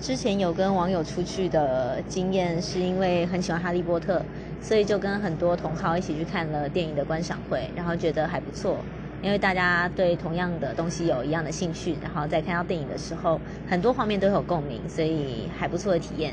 之前有跟网友出去的经验，是因为很喜欢哈利波特，所以就跟很多同好一起去看了电影的观赏会，然后觉得还不错。因为大家对同样的东西有一样的兴趣，然后在看到电影的时候，很多方面都有共鸣，所以还不错的体验。